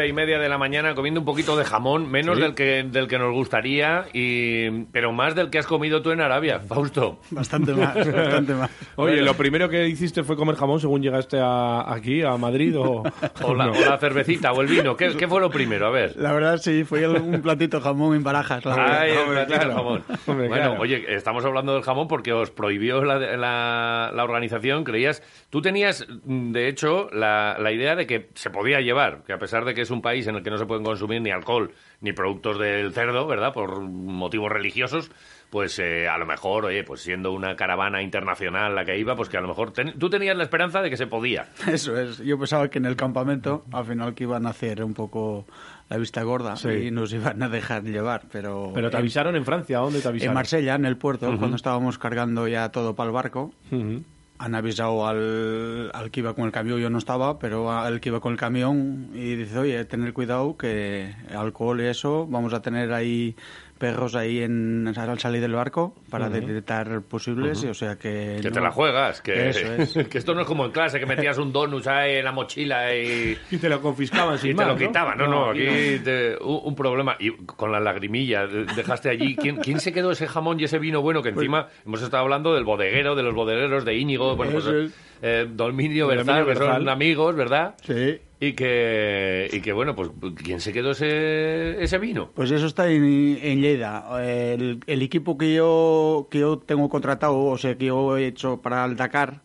nueve y media de la mañana comiendo un poquito de jamón, menos del, que, del que nos gustaría, y, pero más del que has comido tú en Arabia, Fausto. Bastante más, bastante más. Oye, ¿lo primero que hiciste fue comer jamón según llegaste a, aquí, a Madrid? O, o, la, o, la, cervecita o el vino. ¿Qué, ¿Qué, fue lo primero? A ver. La verdad, sí, fue un platito jamón en barajas. La Ay, claro. jamón. Hombre, bueno, claro. oye, estamos hablando del jamón porque os prohibió la, la, la organización, creías... Tú tenías, de hecho, la, la idea de que se podía llevar, que a pesar de que es un país en el que no se pueden consumir ni alcohol ni productos del cerdo, ¿verdad? Por motivos religiosos, pues eh, a lo mejor, oye, pues siendo una caravana internacional la que iba, pues que a lo mejor ten... tú tenías la esperanza de que se podía. Eso es, yo pensaba que en el campamento al final que iban a hacer un poco la vista gorda Sí. y nos iban a dejar llevar, pero... Pero te avisaron en Francia, ¿a dónde te avisaron? En Marsella, en el puerto, cuando estábamos cargando ya todo para el barco, Ujú. Han avisado al, al que iba con el camión, yo no estaba, pero al que iba con el camión y dice, oye, tener cuidado que alcohol y eso, vamos a tener ahí perros ahí en, al salir del barco para detectar posibles, y, o sea que... Que no- te la juegas, que, Eso es. que esto no es como en clase, que metías un donut ahí en la mochila y, Y te lo confiscaban sin y te lo quitaban. No, no, aquí no. te- un, un problema. Y con la lagrimilla, de- dejaste allí. ¿Quién, quién se quedó ese jamón y ese vino bueno? Que encima hemos estado hablando del bodeguero, de los bodegueros de Íñigo, bueno, pues, eh, Dolminio Dolminio Berzal, que son amigos, ¿verdad? Sí. Y que, y que, bueno, pues, ¿quién se quedó ese, ese vino? Pues eso está en, en Lleida. El, el equipo que yo, que yo tengo contratado, o sea, que yo he hecho para el Dakar,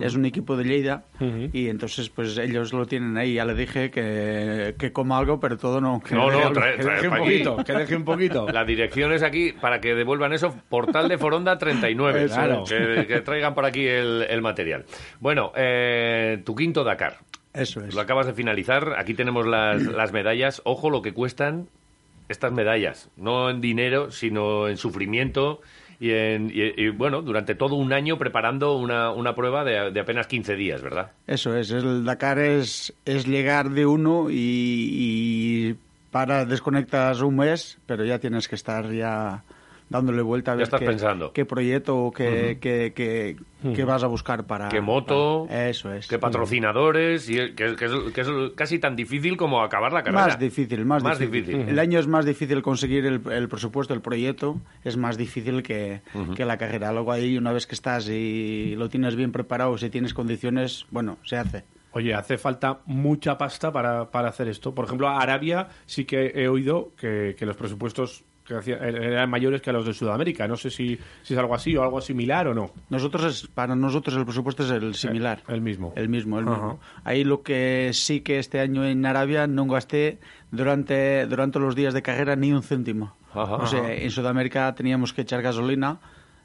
es un equipo de Lleida. Y entonces, pues ellos lo tienen ahí. Ya le dije que, que coma algo, pero todo no. Que No, no, algo. trae- Que trae deje un aquí. poquito, que deje un poquito. La dirección es aquí para que devuelvan eso, Portal de Foronda 39. Eso Claro. Que, que traigan por aquí el, el material. Bueno, eh, tu quinto Dakar. Eso es. Lo acabas de finalizar. Aquí tenemos las, las medallas. Ojo lo que cuestan estas medallas. No en dinero, sino en sufrimiento. Y, en, y, y, bueno, durante todo un año preparando una, una prueba de, de apenas 15 días, ¿verdad? Eso es. El Dakar es, es llegar de uno y, y para desconectas un mes, pero ya tienes que estar ya dándole vuelta a ver estás qué, pensando. qué proyecto o qué, qué- qué- qué vas a buscar para... ¿Qué moto? para- Eso es. ¿Qué patrocinadores? Y que, que es, que es casi tan difícil como acabar la carrera. Más difícil, más, Más difícil. difícil. El año es más difícil conseguir el, el presupuesto, el proyecto, es más difícil que, que la carrera. Luego ahí, una vez que estás y lo tienes bien preparado, si tienes condiciones, bueno, se hace. Oye, hace falta mucha pasta para, para hacer esto. Por ejemplo, Arabia sí que he oído que, que los presupuestos que hacía- eran mayores que los de Sudamérica. No sé si, si es algo así o algo similar o no. Nosotros es, para nosotros el presupuesto es el similar. El mismo. El mismo, el Ajá. mismo. Ahí lo que sí que este año en Arabia no gasté durante, durante los días de carrera ni un céntimo. Ajá. o sea, en Sudamérica teníamos que echar gasolina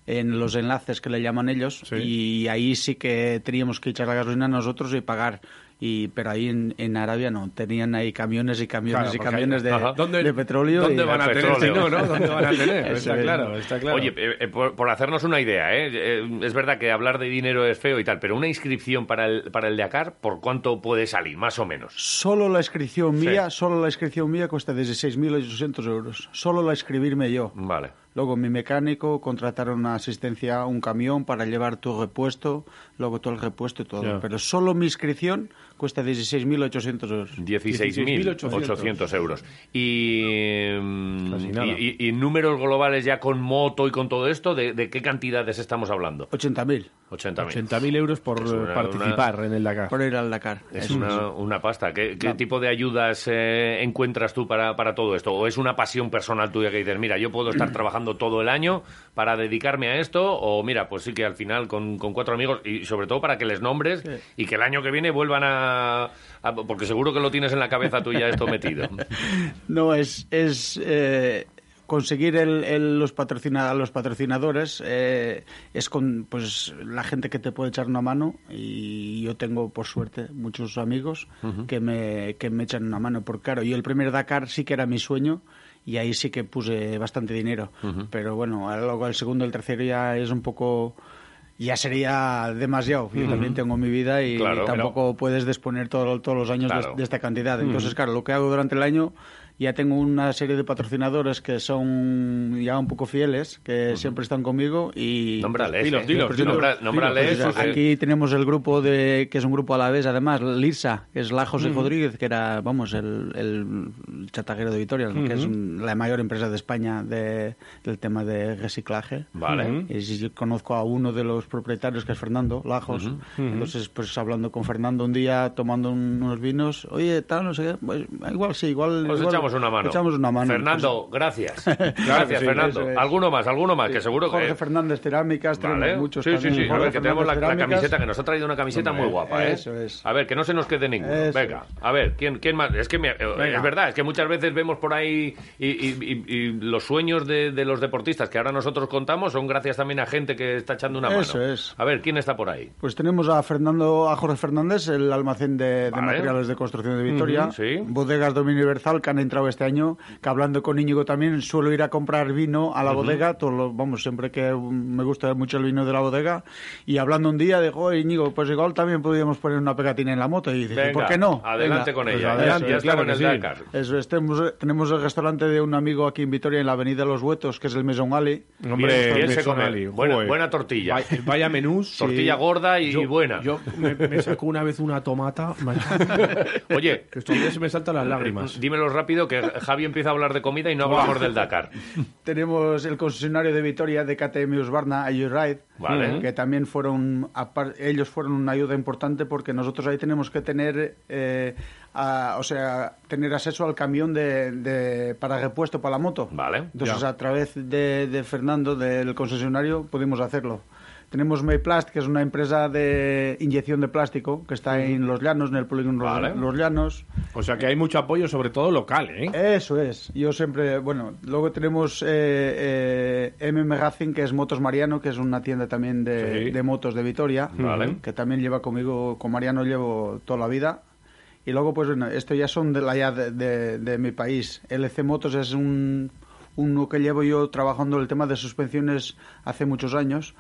en los enlaces que le llaman ellos Sí. y ahí sí que teníamos que echar la gasolina nosotros y pagar. Y, pero ahí en, en Arabia no, tenían ahí camiones y camiones Claro, y camiones de. ¿Dónde- de petróleo. ¿Dónde y- van a tener? si no, ¿no? ¿Dónde van a tener? Está es. claro, está claro. Oye, eh, eh, por, por hacernos una idea, ¿eh? Eh, es verdad que hablar de dinero es feo y tal, pero una inscripción para el, para el Dakar, ¿por cuánto puede salir, más o menos? Solo la inscripción Sí. mía, solo la inscripción mía cuesta desde 6.800 euros. Solo la inscribirme yo. Vale. Luego mi mecánico, contratar una asistencia, un camión para llevar tu repuesto, luego todo el repuesto y todo. Ya. Pero solo mi inscripción cuesta 16.800 euros. 16.800 euros. Y, mm, y, y- y números globales ya con moto y con todo esto, ¿de, de qué cantidades estamos hablando? 80.000 80.000. 80.000 euros por una- participar en el Dakar. por ir al Dakar. Es una, una pasta. ¿Qué, qué tipo de ayudas eh, encuentras tú para, para todo esto? ¿O es una pasión personal tuya que dices, mira, yo puedo estar trabajando todo el año para dedicarme a esto? O mira, pues sí que al final con, con cuatro amigos y sobre todo para que les nombres y que el año que viene vuelvan a, a- Porque seguro que lo tienes en la cabeza tuya esto metido. No, es, es eh, conseguir el, el- los, patrocina, los patrocinadores, eh, es con pues la gente que te puede echar una mano y yo tengo, por suerte, muchos amigos que, me, que me echan una mano. Porque claro, yo el primer Dakar sí que era mi sueño y ahí sí que puse bastante dinero. Pero bueno, luego el segundo el tercero ya es un poco... Ya sería demasiado. Yo también tengo mi vida y Claro, tampoco puedes disponer todo- todos los años de- Claro. de, esta cantidad. Entonces, claro, lo que hago durante el año ya tengo una serie de patrocinadores que son ya un poco fieles, que siempre están conmigo y... Nómbrales, Dilos, eh. dilos, Pues nombra- Pues, aquí tenemos el grupo de que es un grupo a la vez, además, Lirsa, que es la José Rodríguez, que era, vamos, el, el chataguero de Vitoria, ¿no? que es un- la mayor empresa de España de, del tema de reciclaje. Vale. Y si yo conozco a uno de los propietarios, que es Fernando Lajos. Entonces, pues hablando con Fernando un día, tomando un- unos vinos, oye, tal, no sé qué, pues, igual sí, igual. Os igual- echamos una mano. Echamos una mano. Fernando, gracias. gracias, sí, Fernando. es. Alguno más, alguno más, que seguro Jorge que... Fernández Cerámicas, Vale. tenemos muchos sí, sí, también. sí. A Jorge ver, que tenemos la, camiseta, que nos ha traído una camiseta muy guapa, ¿eh? Eso es. A ver, que no se nos quede ninguno. Eso Venga, es. a ver, ¿quién, quién más? Es que me- es verdad, es que muchas veces vemos por ahí y, y- y- y los sueños de, de los deportistas que ahora nosotros contamos son gracias también a gente que está echando una mano. Eso es. A ver, ¿quién está por ahí? Pues tenemos a Fernando, a Jorge Fernández, el almacén de, de Vale. materiales de construcción de Vitoria. Ujú, sí. Bodegas Dominio Universal entrado este año, que hablando con Íñigo también suelo ir a comprar vino a la bodega, todo lo- vamos, siempre que me gusta mucho el vino de la bodega. Y hablando un día, dijo, Íñigo, pues igual también podríamos poner una pegatina en la moto. Y dice, Venga, ¿por qué no? Adelante Venga. con Pues ella. adelante, ya, ya claro en el sí. Dakar. Eso es, tenemos, tenemos el restaurante de un amigo aquí en Vitoria, en la avenida Los Huetos, que es el Maison Ali. Hombre, Bien, bien se come. Ali, Buena- joder. buena tortilla. Vaya, vaya menús. Tortilla gorda y Yo- buena. Yo me, me sacó una vez una tomata. Oye, que todavía se me saltan las lágrimas. dímelo rápido que Javi empieza a hablar de comida y no hablamos del Dakar. Tenemos el concesionario de Vitoria de KTM Husqvarna, Ride, Vale. que también fueron, ellos fueron una ayuda importante porque nosotros ahí tenemos que tener, eh, a- o sea, tener acceso al camión de, de- para repuesto para la moto. Vale. Entonces, Ya. a través de, de Fernando, del concesionario, pudimos hacerlo. Tenemos Mayplast, que es una empresa de inyección de plástico, que está en Los Llanos, en el polígono Vale. Los Llanos. O sea que hay mucho apoyo, sobre todo local, ¿eh? Eso es. Yo siempre, bueno, luego tenemos eh, eh, M Magazine, que es Motos Mariano, que es una tienda también de, Sí. de motos de Vitoria, Vale. que también lleva conmigo, con Mariano llevo toda la vida. Y luego, pues bueno, esto ya son de la ya de, de- de mi país. LC Motos es un uno que llevo yo trabajando el tema de suspensiones hace muchos años.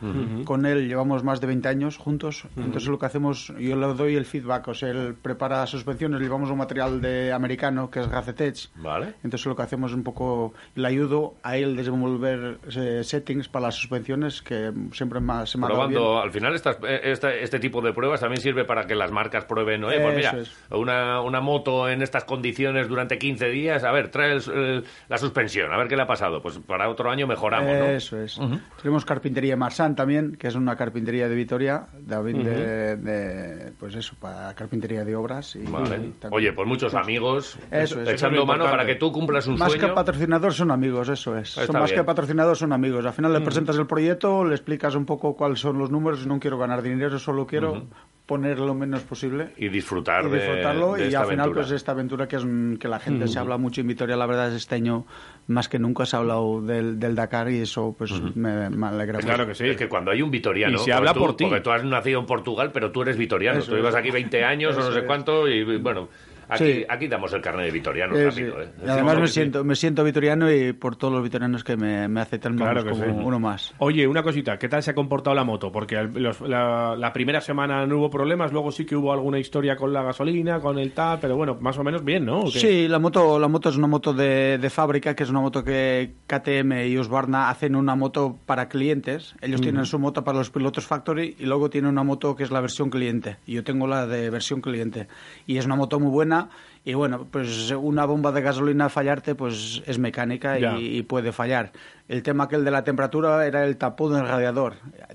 Con él llevamos más de 20 años juntos. Entonces lo que hacemos, yo le doy el feedback. O sea, él prepara suspensiones, llevamos un material de americano que es Gacetech. Vale. Entonces lo que hacemos es un poco, le ayudo a él desenvolver eh, settings para las suspensiones que siempre más se me dado bien. Probando, al final estas, eh, esta- este tipo de pruebas también sirve para que las marcas prueben, oye, pues mira, es. una, una moto en estas condiciones durante 15 días, a ver, trae el- el- la suspensión, a ver qué le ha pasado. Pues para otro año mejoramos, ¿no? Eso es. Tenemos carpintería Marsan también, que es una carpintería de Vitoria, David de, de, pues eso, para carpintería de obras. Y, Vale. y también- Oye, pues muchos amigos Eso es. echando Eso es lo mano para que tú cumplas un más que sueño. patrocinador son amigos, eso es. Está Son más bien. que patrocinador son amigos. Al final le presentas el proyecto, le explicas un poco cuáles son los números. No quiero ganar dinero, solo quiero poner lo menos posible. Y disfrutar, y de- disfrutarlo de y esta al final aventura. pues esta aventura que es que la gente se habla mucho en Vitoria la verdad es este año más que nunca se ha hablado del, del Dakar y eso pues me, me alegra mucho. Claro que sí. Es que cuando hay un vitoriano. Y se habla tú- por ti. Porque tú has nacido en Portugal, pero tú eres vitoriano. Eso tú ibas aquí 20 años o no sé cuánto y bueno. Aquí, Sí. aquí damos el carnet de vitoriano Eh, rápido. sí. ¿eh? Además me siento, me siento vitoriano y por todos los vitorianos que me, me aceptan Claro vamos, que como sí. uno más. Oye, una cosita, ¿qué tal se ha comportado la moto? Porque los- la, la primera semana no hubo problemas, luego sí que hubo alguna historia con la gasolina, con el tal, pero bueno, más o menos bien, ¿no? Sí, la moto, la moto es una moto de, de fábrica, que es una moto que KTM y Husqvarna hacen una moto para clientes. Ellos tienen su moto para los pilotos factory y luego tienen una moto que es la versión cliente. Y yo tengo la de versión cliente. Y es una moto muy buena. Y bueno, pues una bomba de gasolina fallarte, pues es mecánica y, y puede fallar. El tema que el de la temperatura era el tapón del radiador.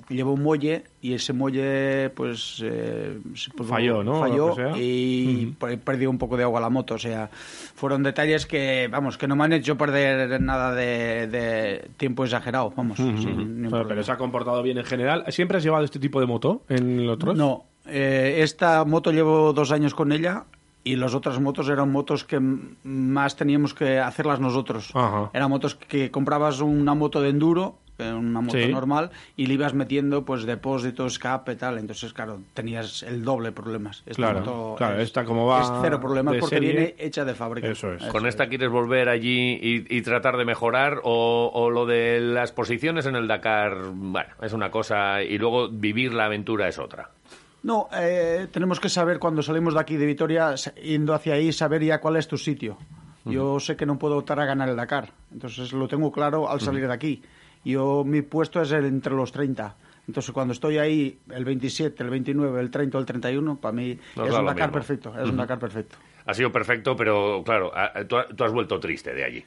Lleva un muelle y ese muelle, pues, eh, pues, Falló, ¿no? Falló y per- perdió un poco de agua la moto. O sea, fueron detalles que, vamos, que no me han hecho perder nada de, de tiempo exagerado, vamos. sin Pero, se ha comportado bien en general. ¿Siempre has llevado este tipo de moto en los otros? No, eh, esta moto llevo dos años con ella y las otras motos eran motos que más teníamos que hacerlas nosotros. Ajá. Eran motos que comprabas una moto de enduro, eh, una moto Sí. normal, y le ibas metiendo pues depósito, escape, tal. Entonces, claro, tenías el doble problemas. Esta Claro, moto claro, es, esta como va es cero problemas porque serie. viene hecha de fábrica. Eso es. ¿Con esta quieres volver allí y, y tratar de mejorar? O, o lo de las posiciones en el Dakar, bueno, es una cosa y luego vivir la aventura es otra? No, eh, tenemos que saber cuando salimos de aquí de Vitoria, yendo hacia ahí, saber ya cuál es tu sitio. Yo sé que no puedo optar a ganar el Dakar. Entonces lo tengo claro al salir de aquí. Yo, mi puesto es el, entre los 30. Entonces, cuando estoy ahí, el 27, el 29, el 30 o el 31, para mí es un Dakar perfecto. Es un Dakar perfecto ha sido perfecto, pero claro, tú, has vuelto triste de allí.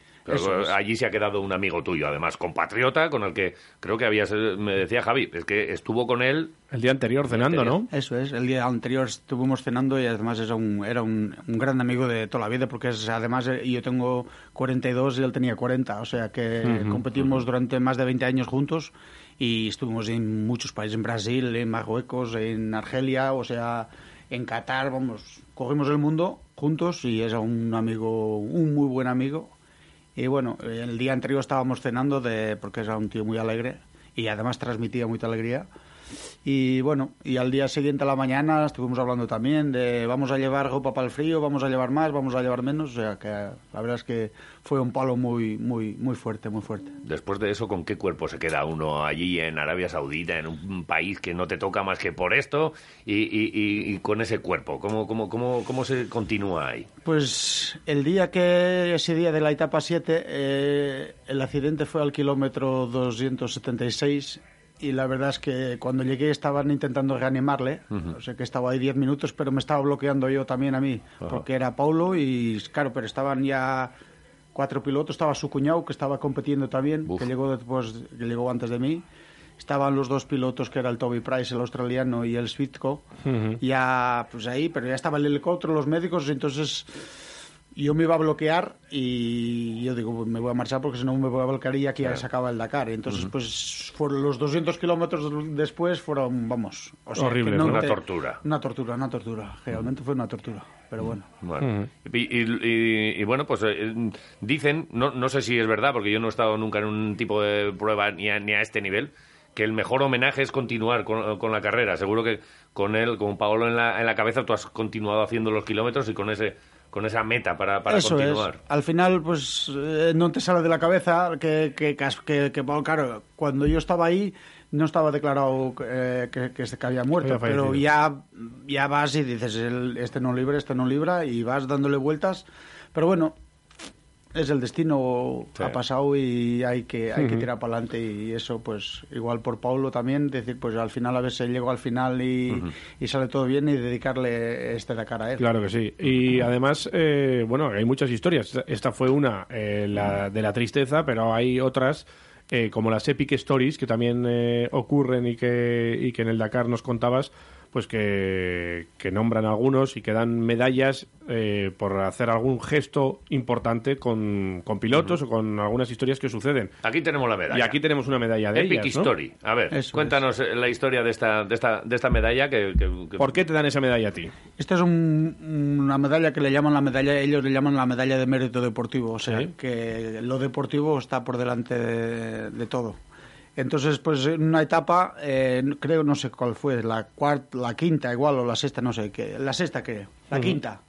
Allí se ha quedado un amigo tuyo, además compatriota, con el que creo que habías, eh, me decía Javi, es que estuvo con él... El día anterior cenando, ¿no? Eso es, el día anterior estuvimos cenando y además era un, era un, gran amigo de toda la vida, porque es, además eh, yo tengo 42 y él tenía 40, o sea que competimos durante más de 20 años juntos y estuvimos en muchos países, en Brasil, en Marruecos, en Argelia, o sea, en Qatar, vamos, cogimos el mundo juntos y es un amigo, un muy buen amigo. Y bueno, el día anterior estábamos cenando de, porque era un tío muy alegre y además transmitía mucha alegría. Y bueno, y al día siguiente a la mañana estuvimos hablando también de vamos a llevar ropa para el frío, vamos a llevar más, vamos a llevar menos. O sea que la verdad es que fue un palo muy, muy, muy fuerte, muy fuerte. Después de eso, ¿con qué cuerpo se queda uno allí en Arabia Saudita, en un país que no te toca más que por esto y, con ese cuerpo? ¿Cómo, cómo, cómo, ¿Cómo se continúa ahí? Pues el día que, ese día de la etapa 7, eh, el accidente fue al kilómetro 276 y la verdad es que cuando llegué estaban intentando reanimarle, o sea que estaba ahí 10 minutos, pero me estaba bloqueando yo también a mí, porque era Paulo y claro, pero estaban ya cuatro pilotos, estaba su cuñado que estaba compitiendo también, que llegó después, que llegó antes de mí. Estaban los dos pilotos, que era el Toby Price, el australiano, y el Svitko, ya pues ahí, pero ya estaba el helicóptero, los médicos, entonces yo me iba a bloquear y yo digo, me voy a marchar porque si no me voy a bloquear y aquí ya se acaba el Dakar. Entonces, pues fueron los 200 kilómetros después fueron, vamos... Horrible, una tortura. Una tortura, una tortura. Realmente fue una tortura, pero bueno. y, bueno, pues eh, dicen, no, no sé si es verdad, porque yo no he estado nunca en un tipo de prueba ni a, ni a este nivel, que el mejor homenaje es continuar con, con, la carrera. Seguro que con él, con Paolo en la, en la cabeza, tú has continuado haciendo los kilómetros y con ese con esa meta para, para Eso continuar. Es. Al final, pues eh, no te sale de la cabeza que, que, que, que, claro, cuando yo estaba ahí no estaba declarado eh, que, que, que, había muerto, pero ya, ya vas y dices, este no libra, este no libra, y vas dándole vueltas. Pero bueno, es el destino ha pasado y hay que hay que tirar para adelante y eso pues igual por Paulo también decir pues al final a veces llego al final y, sale todo bien y dedicarle este Dakar a él. Claro que sí. Y además eh, bueno hay muchas historias. Esta fue una eh, la de la tristeza pero hay otras eh, como las epic stories que también ocurren y que y que en el Dakar nos contabas pues que, que nombran algunos y que dan medallas eh, por hacer algún gesto importante con, con pilotos o con algunas historias que suceden. Aquí tenemos la medalla. Y aquí tenemos una medalla de Epic Story. A ver, cuéntanos eh, la historia de esta, de esta, de esta medalla. Que, ¿Por qué te dan esa medalla a ti? Esta es una medalla que le llaman la medalla, ellos le llaman la medalla de mérito deportivo. O sea, que lo deportivo está por delante de todo. Entonces, pues en una etapa, eh, creo, no sé cuál fue, la cuarta, la quinta igual o la sexta, no sé, qué, la sexta creo, la quinta.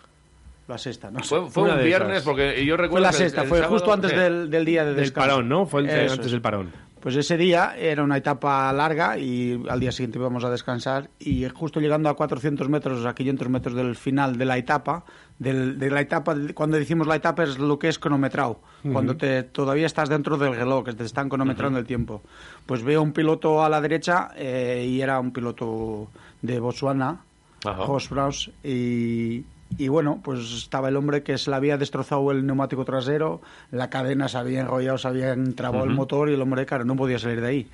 La sexta, no sé. Fue, un viernes, porque yo recuerdo. Fue la sexta, fue justo antes del, día de descanso. Del parón, ¿no? Fue antes del parón. Pues ese día era una etapa larga y al día siguiente íbamos a descansar y justo llegando a 400 metros, a 500 metros del final de la etapa, de la etapa, cuando decimos la etapa es lo que es cronometrado, cuando te, todavía estás dentro del reloj, que te están cronometrando el tiempo. Pues veo un piloto a la derecha eh, y era un piloto de Botswana, Jos y, y bueno, pues estaba el hombre que se le había destrozado el neumático trasero, la cadena se había enrollado, se había entrabado el motor y el hombre, claro, no podía salir de ahí.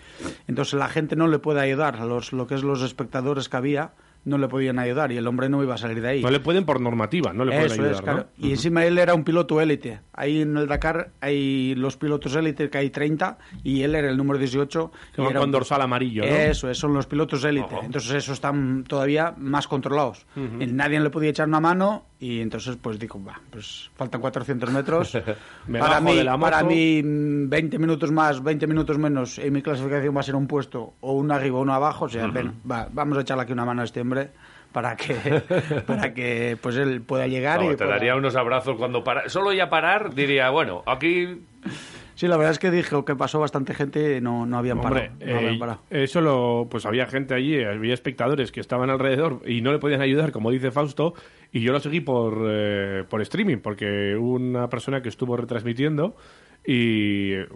Entonces la gente no le puede ayudar, los, lo que es los espectadores que había, no le podían ayudar y el hombre no iba a salir de ahí. No le pueden por normativa, no le pueden ayudar. Y encima él era un piloto élite. Ahí en el Dakar hay los pilotos élite que hay 30 y él era el número 18. Que con un... dorsal amarillo, ¿no? Eso, son los pilotos élite. Entonces esos están todavía más controlados. Nadie le podía echar una mano y entonces pues digo, va, pues faltan 400 metros. para, mí, para mí 20 minutos más, 20 minutos menos y mi clasificación va a ser un puesto o un arriba o uno abajo. O sea, ven, va, vamos a echarle aquí una mano a este para que para que pues él pueda llegar y te daría unos abrazos cuando para solo ya parar diría bueno aquí Sí, la verdad es que dije que pasó bastante gente y no, no habían Hombre, parado. no habían eh, parado. no, no eh, parado. Eso lo, pues había gente allí, había espectadores que estaban alrededor y no le podían ayudar, como dice Fausto, y yo lo seguí por, eh, por streaming, porque una persona que estuvo retransmitiendo y eh,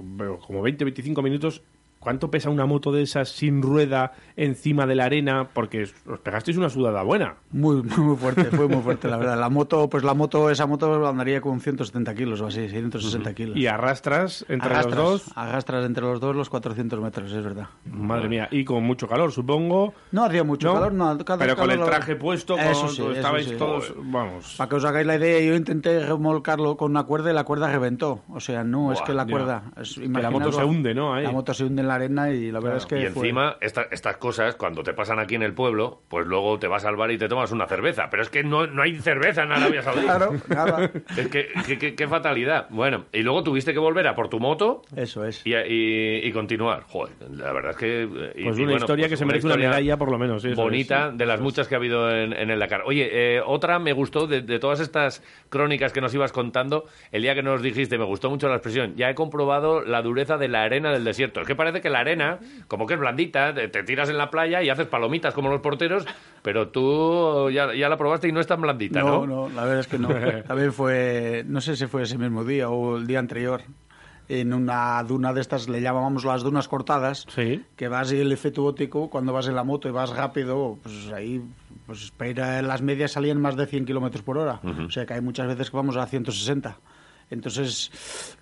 como 20-25 minutos ¿Cuánto pesa una moto de esas sin rueda encima de la arena? Porque os pegasteis una sudada buena. Muy, muy, muy fuerte, fue muy fuerte, la verdad. La moto, pues la moto, esa moto andaría con 170 kilos o así, 160 kilos. Y arrastras entre Arrastras, los dos. Arrastras entre los dos los 400 metros, es verdad. Madre mía. Y con mucho calor, supongo. No hacía mucho ¿No? calor, no. cada- Pero con el traje puesto, con, Eso sí, eso estabais sí. todos. Vamos. Para que os hagáis la idea, yo intenté remolcarlo con una cuerda y la cuerda reventó. O sea, no, es que la cuerda... es- Que la moto se hunde, ¿no? Ahí. La moto se hunde en la arena y la verdad es que Y fue- encima, esta- estas cosas, cuando te pasan aquí en el pueblo, pues luego te vas al bar y te tomas una cerveza. Pero es que no, no hay cerveza en Arabia Saudí. Claro, nada. Es que, que- que- qué fatalidad. Bueno, y luego tuviste que volver a por tu moto Eso es. y, y- y continuar. Joder, la verdad es que... eh, y- Pues y una bueno, historia pues que se merece una medalla, por lo menos. eso bonita es. de las muchas que ha habido en, en el Dakar. Oye, eh, otra me gustó de, de todas estas crónicas que nos ibas contando, el día que nos dijiste, me gustó mucho la expresión, ya he comprobado la dureza de la arena del desierto. Es que parece que la arena, como que es blandita, te, te tiras en la playa y haces palomitas como los porteros, pero tú ya, ya la probaste y no es tan blandita, ¿no? No, no, la verdad es que no. También fue, no sé si fue ese mismo día o el día anterior, en una duna de estas, le llamábamos las dunas cortadas, Sí. que vas y el efecto óptico, cuando vas en la moto y vas rápido, pues ahí, pues espera, las medias salían más de 100 kilómetros por hora. O sea que hay muchas veces que vamos a 160. Entonces,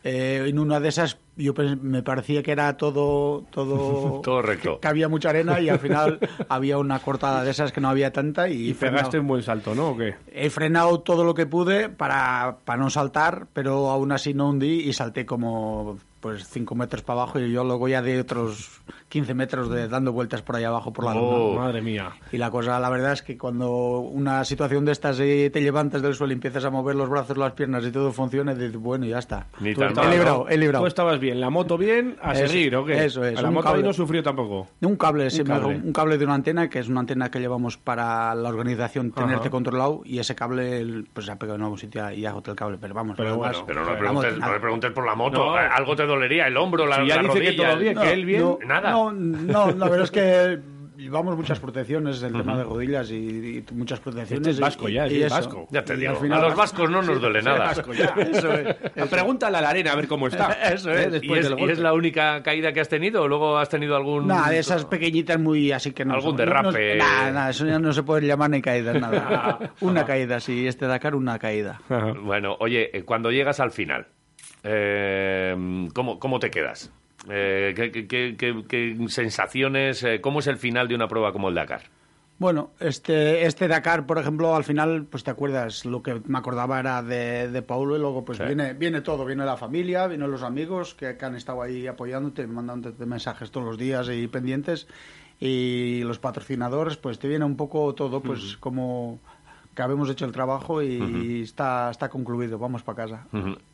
eh, en una de esas, yo me parecía que era todo, todo, Todo recto. Que, que había mucha arena y al final había una cortada de esas que no había tanta y, Y pegaste frenado. un buen salto, ¿no? ¿O qué? He frenado todo lo que pude para, para no saltar, pero aún así no hundí y salté como pues 5 metros para abajo y yo luego ya de otros 15 metros de dando vueltas por ahí abajo por la Oh. luna. Madre mía. Y la cosa, la verdad es que cuando una situación de estas eh, te levantas del suelo y empiezas a mover los brazos, las piernas y todo funciona, dices, bueno, ya está. Ni Tú tan He ¿no? librado, he librado. Tú estabas bien, la moto bien, a Eso- seguir, ¿o qué? eso es, La un moto cable. no sufrió tampoco. Un cable, sí, me- cable. un cable de una antena, que es una antena que llevamos para la organización tenerte Ajá. controlado, y ese cable pues se ha pegado en algún sitio y ha el cable, pero vamos. Pero bueno, Pero no le, preguntes, no preguntes por la moto. No. Algo te dolería, el hombro, la, Si ya la dice que rodilla, todo bien, el- que él bien. No, Nada. No, no, la verdad es que llevamos muchas protecciones, el tema de rodillas y, y muchas protecciones. Este es y- vasco ya, y sí, es vasco. Ya te Y digo, al final- a los vascos no nos duele nada. Vasco, ya. Eso es, eso. Pregúntale a la arena a ver cómo está. Eso es. ¿Eh? ¿Y Después es, y es la única caída que has tenido o luego has tenido algún... Nada, de esas pequeñitas muy así que no. Algún son- derrape. No, nada, nada, eso ya no se puede llamar ni caídas, nada. una caída, sí, este Dakar, una caída. Ajá. Bueno, oye, eh, cuando llegas al final, eh, ¿cómo, cómo te quedas? Eh, ¿qué, qué- qué- qué- sensaciones? eh, ¿Cómo es el final de una prueba como el Dakar? Bueno, este, este Dakar, por ejemplo, al final, pues te acuerdas, lo que me acordaba era de, de Paulo y luego pues Sí. viene, viene todo, viene la familia, vienen los amigos que, que han estado ahí apoyándote, mandándote mensajes todos los días y pendientes y los patrocinadores, pues te viene un poco todo, pues como que habemos hecho el trabajo y está, está concluido, vamos para casa.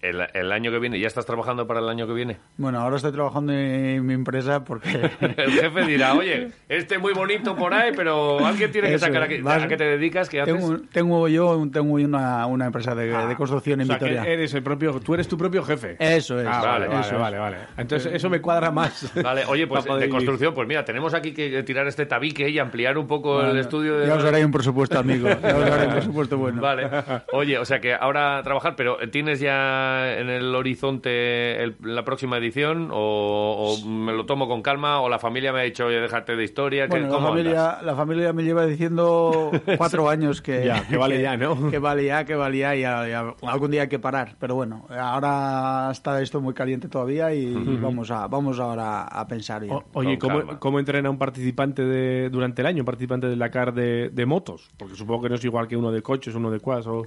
El, el año que viene, ¿ya estás trabajando para el año que viene? Bueno, ahora estoy trabajando en mi empresa porque... El jefe dirá, oye, este muy bonito por ahí, pero alguien tiene que sacar aquí. vas- ¿A qué te dedicas? ¿Qué haces? Tengo, yo tengo una, una empresa de, de construcción en Ah, O sea, que Vitoria. eres el propio, tú eres tu propio jefe. Eso es. Ah, vale, vale, vale, eso vale, es. vale. Entonces eso me cuadra más. Vale, oye, pues de construcción, pues mira, tenemos aquí que tirar este tabique y ampliar un poco el estudio de... Ya os haré un presupuesto, amigo. Ya os haré un presupuesto bueno. Vale. Oye, o sea que ahora trabajar, pero ¿tienes ya en el horizonte el- la próxima edición? O, o me lo tomo con calma? ¿O la familia me ha dicho, oye, déjate de historia? ¿Qué- Bueno, la ¿Cómo andas? familia, la familia me lleva diciendo cuatro años que, Ya, que vale ya, ¿no? Que vale ya, que vale ya y, algún día hay que parar. Pero bueno, ahora está esto muy caliente todavía y vamos a vamos ahora a pensar ya. O- oye, ¿cómo. ¿cómo entrena un participante de, durante el año, un participante del Dakar de, de motos? Porque supongo que no es igual que uno de coches, uno de quads o...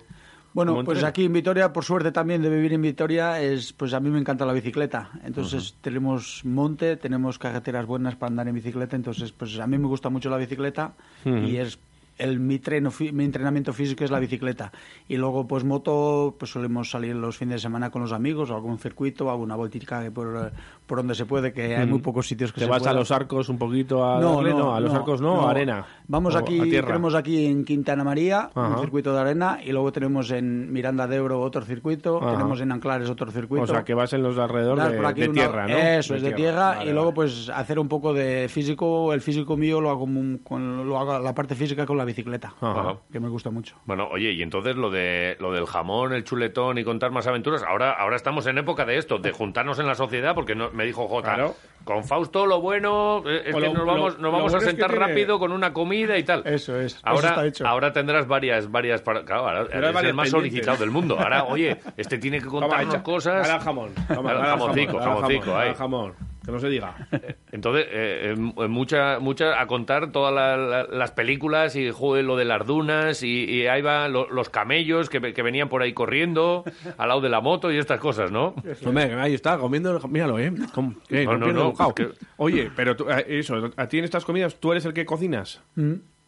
Bueno, ¿Cómo pues aquí en Vitoria, por suerte también de vivir en Vitoria, es pues a mí me encanta la bicicleta. Entonces tenemos monte, tenemos carreteras buenas para andar en bicicleta, entonces pues a mí me gusta mucho la bicicleta y es el, mi, treno, mi entrenamiento físico es la bicicleta. Y luego, pues moto, pues solemos salir los fines de semana con los amigos, o algún circuito, alguna voltica por, por donde se puede, que hay muy pocos sitios que ¿Te se vas a los arcos un poquito a no, darle? no, a los arcos no, a arena. Vamos aquí, tierra. tenemos aquí en Quintana María Ajá. un circuito de arena y luego tenemos en Miranda de Ebro otro circuito, Ajá. tenemos en Anclares otro circuito. O sea, que vas en los alrededores de, de una- tierra, ¿no? Eso, es de tierra. Vale, y luego, pues, hacer un poco de físico. El físico mío lo hago, con, lo hago la parte física con la bicicleta, Ajá. que me gusta mucho. Bueno, oye, y entonces lo de lo del jamón, el chuletón y contar más aventuras, ahora ahora estamos en época de esto, de juntarnos en la sociedad, porque no, me dijo Jota, Claro. con Fausto lo bueno eh, es O que lo- nos vamos, lo nos vamos bueno a es que sentar tiene- rápido con una comida y tal. Eso es, eso Ahora, está hecho. ahora tendrás varias, varias para- claro, ahora eres el varias más pendientes. solicitado del mundo. Ahora, oye, este tiene que Toma, contarnos echa- cosas. Ahora jamón. Toma, Ahora ahora jamoncico, jamón, ahora jamoncico, ahí. ahora jamón. Que no se diga. Entonces, eh, eh, mucha, mucha a contar todas la- la- las películas y joder, lo de las dunas y, y ahí van lo- los camellos que, que venían por ahí corriendo al lado de la moto y estas cosas, ¿no? Hombre, ahí está, comiendo. el- Míralo, ¿eh? Com- eh, No, no, no, que- Oye, pero tú, eh, eso, a ti en estas comidas, ¿tú eres el que cocinas?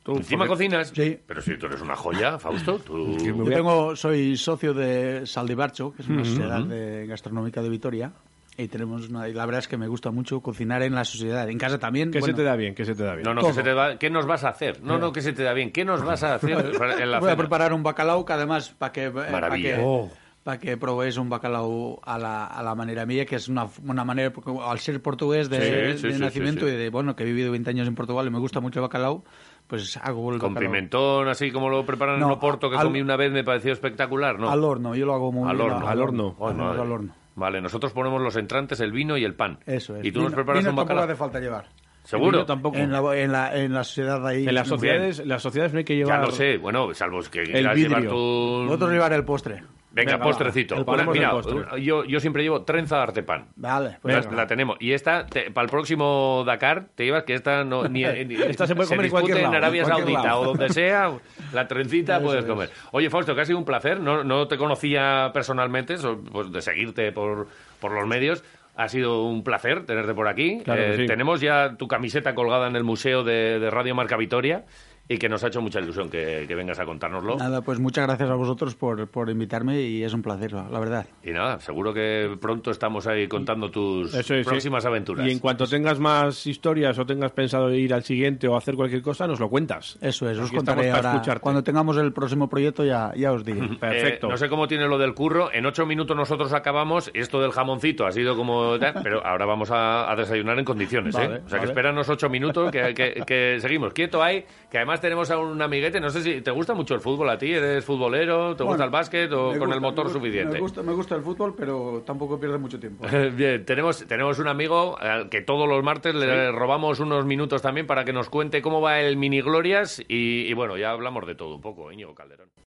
Tú, Encima porque- cocinas. Sí. Pero si tú eres una joya, Fausto, tú... Yo tengo, soy socio de Saldibarcho, que es una sociedad de gastronómica de Vitoria. Y tenemos una, y la verdad es que me gusta mucho cocinar en la sociedad. En casa también. ¿Qué bueno, se te da bien? ¿Qué se te da bien? No, no, que se te va- ¿qué nos vas a hacer? No, no, que se te da bien. ¿Qué nos vas a hacer en la voy a cena? preparar un bacalao que además para que, Maravilla. para que, Oh. para que probéis un bacalao a la, a la manera mía, que es una, una manera, porque al ser portugués de, Sí, sí, de sí, nacimiento sí, sí. y de, bueno, que he vivido 20 años en Portugal y me gusta mucho el bacalao, pues hago el Con bacalao. pimentón, así como lo preparan No, en Oporto, que al- comí una vez, me pareció espectacular, ¿no? Al horno, yo lo hago muy Al bien, horno. Al horno. Oh, Hacemos madre. al horno. Vale, nosotros ponemos los entrantes, el vino y el pan. Eso es. Y tú nos Vino- preparas vino un tampoco bacalao. hace falta llevar. ¿Seguro? Yo tampoco. En la, en, la, en la sociedad ahí. En las sociedades, en las sociedades no hay que Ya llevar... lo sé, bueno, salvo que quieras vidrio. llevar tu... Vosotros llevar el postre. Venga, Venga, postrecito. va. Mira, postre. yo, yo siempre llevo trenza de artepan. Vale, pues La, tenemos. Y esta, para el próximo Dakar, te llevas que esta no... Ni, ni- Esta se puede comer en cualquier dispute lado, en Arabia en cualquier Saudita lado. o donde sea, la trencita Eso puedes es. comer. Oye, Fausto, que ha sido un placer. No, no te conocía personalmente, so- pues, de seguirte por, por los medios. Ha sido un placer tenerte por aquí. Eh, Claro que sí. Tenemos ya tu camiseta colgada en el museo de, de Radio Marca Vitoria y que nos ha hecho mucha ilusión que, que vengas a contárnoslo. Nada, pues muchas gracias a vosotros por, por invitarme y es un placer, la verdad. Y nada, seguro que pronto estamos ahí contando tus sí. próximas aventuras. Y en cuanto tengas más historias o tengas pensado ir al siguiente o hacer cualquier cosa, nos lo cuentas. Eso es, os contaré ahora. escucharte. Cuando tengamos el próximo proyecto ya, ya os diré. Perfecto. Eh, no sé cómo tiene lo del curro. En ocho minutos nosotros acabamos. Esto del jamoncito ha sido como... Pero ahora vamos a, a desayunar en condiciones, ¿eh? O sea, que espéranos ocho minutos, que, que- que seguimos. Quieto ahí, que además tenemos a un amiguete. No sé si te gusta mucho el fútbol a ti. ¿Eres futbolero? ¿Te gusta el básquet o con gusta, el motor me gusta- suficiente? Me gusta, me gusta el fútbol, pero tampoco pierde mucho tiempo. Bien, tenemos, tenemos un amigo al que todos los martes le robamos unos minutos también para que nos cuente cómo va el Mini Glorias y, y bueno, ya hablamos de todo un poco, Íñigo Calderón.